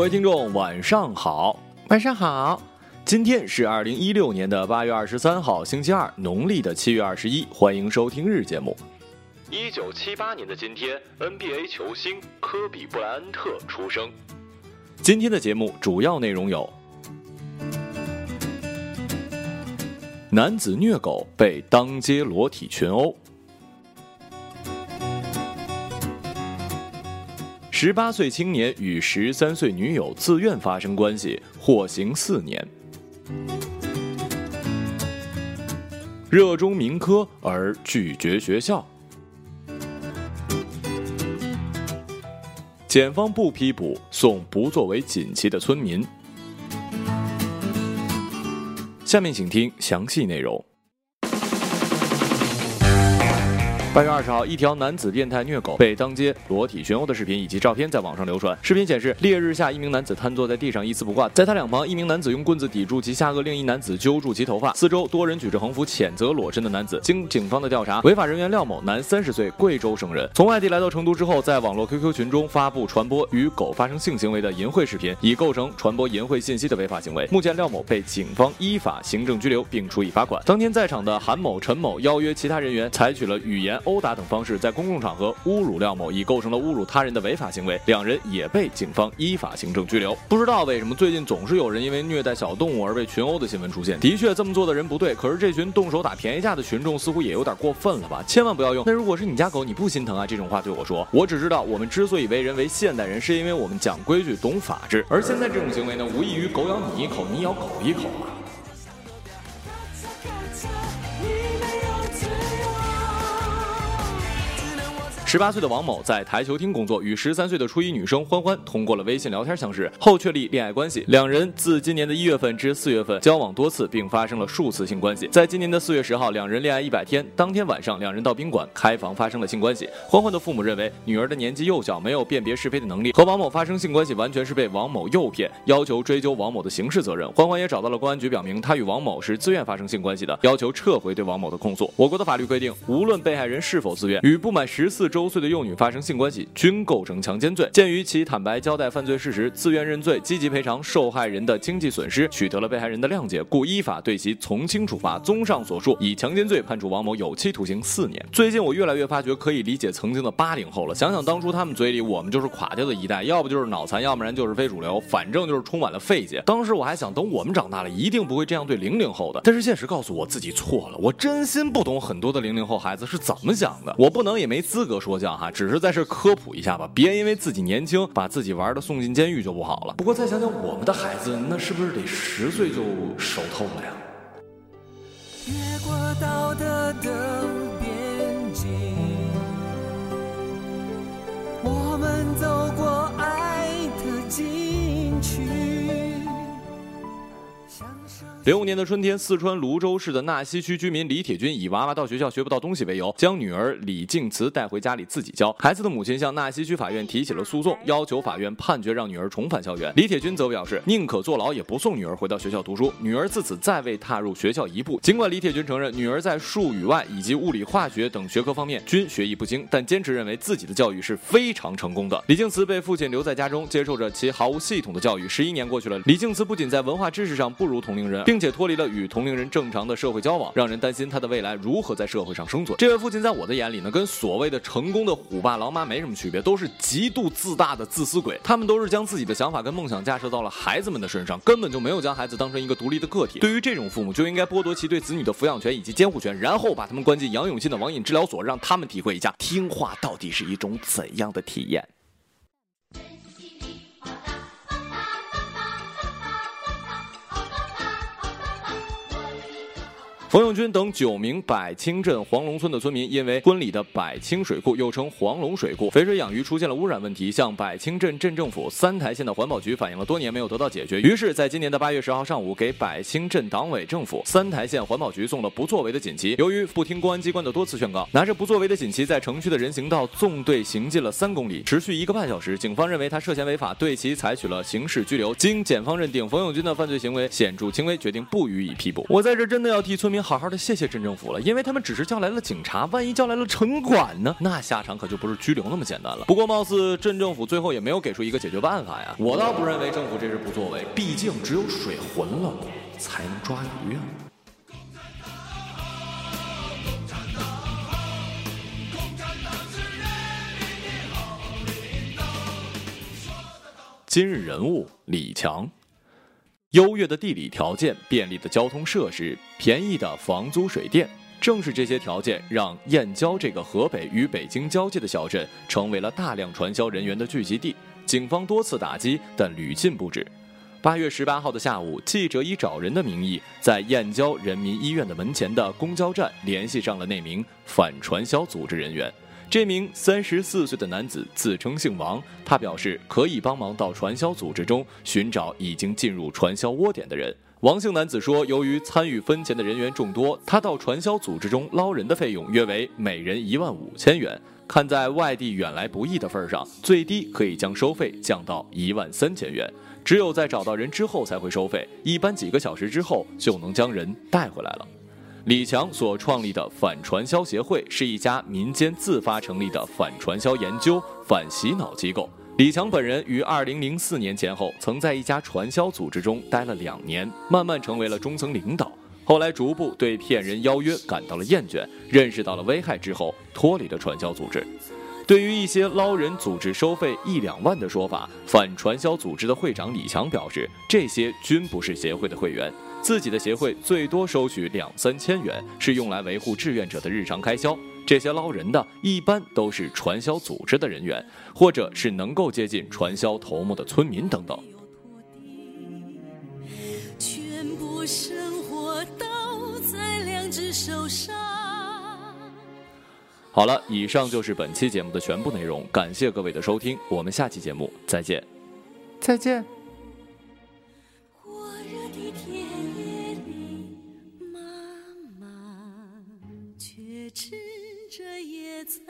各位听众，晚上好，晚上好。今天是二零一六年的八月二十三号，星期二，农历的七月二十一。欢迎收听日节目。一九七八年的今天，NBA 球星科比布莱恩特出生。今天的节目主要内容有：男子虐狗被当街裸体群殴；十八岁青年与十三岁女友自愿发生关系，获刑四年；热衷民科而拒绝学校。检方不批捕，送不作为锦旗的村民。下面请听详细内容。八月二十号，一条男子变态虐狗被当街裸体群殴的视频以及照片在网上流传。视频显示，烈日下，一名男子瘫坐在地上，一丝不挂，在他两旁，一名男子用棍子抵住其下颚，另一男子揪住其头发。四周多人举着横幅谴责裸身的男子。经警方的调查，违法人员廖某，男，三十岁，贵州省人，从外地来到成都之后，在网络 QQ 群中发布传播与狗发生性行为的淫秽视频，已构成传播淫秽信息的违法行为。目前，廖某被警方依法行政拘留并处以罚款。当天在场的韩某、陈某邀约其他人员，采取了语言殴打等方式。在公共场合侮辱廖某，已构成了侮辱他人的违法行为，两人也被警方依法行政拘留。不知道为什么最近总是有人因为虐待小动物而被群殴的新闻出现。的确，这么做的人不对，可是这群动手打便宜价的群众似乎也有点过分了吧？千万不要用“那如果是你家狗，你不心疼啊”这种话对我说。我只知道，我们之所以为人为现代人，是因为我们讲规矩、懂法治。而现在这种行为呢，无异于狗咬你一口，你咬狗一口啊。十八岁的王某在台球厅工作，与十三岁的初一女生欢欢通过了微信聊天相识，后确立恋爱关系。两人自今年的一月份至四月份交往多次，并发生了数次性关系。在今年的四月十号，两人恋爱一百天，当天晚上两人到宾馆开房发生了性关系。欢欢的父母认为女儿的年纪幼小，没有辨别是非的能力，和王某发生性关系完全是被王某诱骗，要求追究王某的刑事责任。欢欢也找到了公安局，表明她与王某是自愿发生性关系的，要求撤回对王某的控诉。我国的法律规定，无论被害人是否自愿，与不满十四周。周岁的幼女发生性关系均构成强奸罪。鉴于其坦白交代犯罪事实、自愿认罪、积极赔偿受害人的经济损失，取得了被害人的谅解，故依法对其从轻处罚。综上所述，以强奸罪判处王某有期徒刑四年。最近我越来越发觉可以理解曾经的八零后了。想想当初他们嘴里我们就是垮掉的一代，要不就是脑残，要不然就是非主流，反正就是充满了费解。当时我还想，等我们长大了，一定不会这样对零零后的。但是现实告诉我自己错了，我真心不懂很多的零零后孩子是怎么想的。我不能也没资格说。说教哈，只是在这科普一下吧，别因为自己年轻，把自己玩的送进监狱就不好了。不过再想想我们的孩子，那是不是得十岁就熟透了呀？越过道德的零五年的春天，四川泸州市的纳溪区居民李铁军以娃娃到学校学不到东西为由，将女儿李静慈带回家里自己教。孩子的母亲向纳溪区法院提起了诉讼，要求法院判决让女儿重返校园。李铁军则表示，宁可坐牢也不送女儿回到学校读书。女儿自此再未踏入学校一步。尽管李铁军承认女儿在数语外以及物理化学等学科方面均学艺不精，但坚持认为自己的教育是非常成功的。李静慈被父亲留在家中，接受着其毫无系统的教育。十一年过去了，李静慈不仅在文化知识上不如同龄人，并。且脱离了与同龄人正常的社会交往，让人担心他的未来如何在社会上生存。这位父亲在我的眼里呢，跟所谓的成功的虎爸狼妈没什么区别，都是极度自大的自私鬼。他们都是将自己的想法跟梦想架设到了孩子们的身上，根本就没有将孩子当成一个独立的个体。对于这种父母，就应该剥夺其对子女的抚养权以及监护权，然后把他们关进杨永信的网瘾治疗所，让他们体会一下听话到底是一种怎样的体验。冯永军等九名百清镇黄龙村的村民，因为村里的百清水库又称黄龙水库肥水养鱼出现了污染问题，向百清镇镇政府三台县的环保局反映了多年没有得到解决。于是，在今年的八月十号上午，给百清镇党委政府、三台县环保局送了不作为的锦旗。由于不听公安机关的多次劝告，拿着不作为的锦旗在城区的人行道纵队行进了三公里，持续一个半小时。警方认为他涉嫌违法，对其采取了刑事拘留。经检方认定冯永军的犯罪行为显著轻微，决定不予以批捕。我在这真的要替村民。好好的谢谢镇政府了，因为他们只是叫来了警察，万一叫来了城管呢？那下场可就不是拘留那么简单了。不过，貌似镇政府最后也没有给出一个解决办法呀。我倒不认为政府这是不作为，毕竟只有水浑了，才能抓鱼啊。今日人物：李强。优越的地理条件、便利的交通设施、便宜的房租水电，正是这些条件让燕郊这个河北与北京交界的小镇成为了大量传销人员的聚集地。警方多次打击，但屡禁不止。八月十八号的下午，记者以找人的名义，在燕郊人民医院的门前的公交站联系上了那名反传销组织人员。这名三十四岁的男子自称姓王，他表示可以帮忙到传销组织中寻找已经进入传销窝点的人。王姓男子说，由于参与分钱的人员众多，他到传销组织中捞人的费用约为每人一万五千元。看在外地远来不易的份上，最低可以将收费降到一万三千元。只有在找到人之后才会收费，一般几个小时之后就能将人带回来了。李强所创立的反传销协会是一家民间自发成立的反传销研究、反洗脑机构。李强本人于2004年前后曾在一家传销组织中待了两年，慢慢成为了中层领导。后来逐步对骗人邀约感到了厌倦，认识到了危害之后，脱离了传销组织。对于一些捞人组织收费一两万的说法，反传销组织的会长李强表示，这些均不是协会的会员。自己的协会最多收取两三千元，是用来维护志愿者的日常开销。这些捞人的，一般都是传销组织的人员，或者是能够接近传销头目的村民等等。全部生活都在两只手上。好了，以上就是本期节目的全部内容，感谢各位的收听，我们下期节目再见，再见。吃着野菜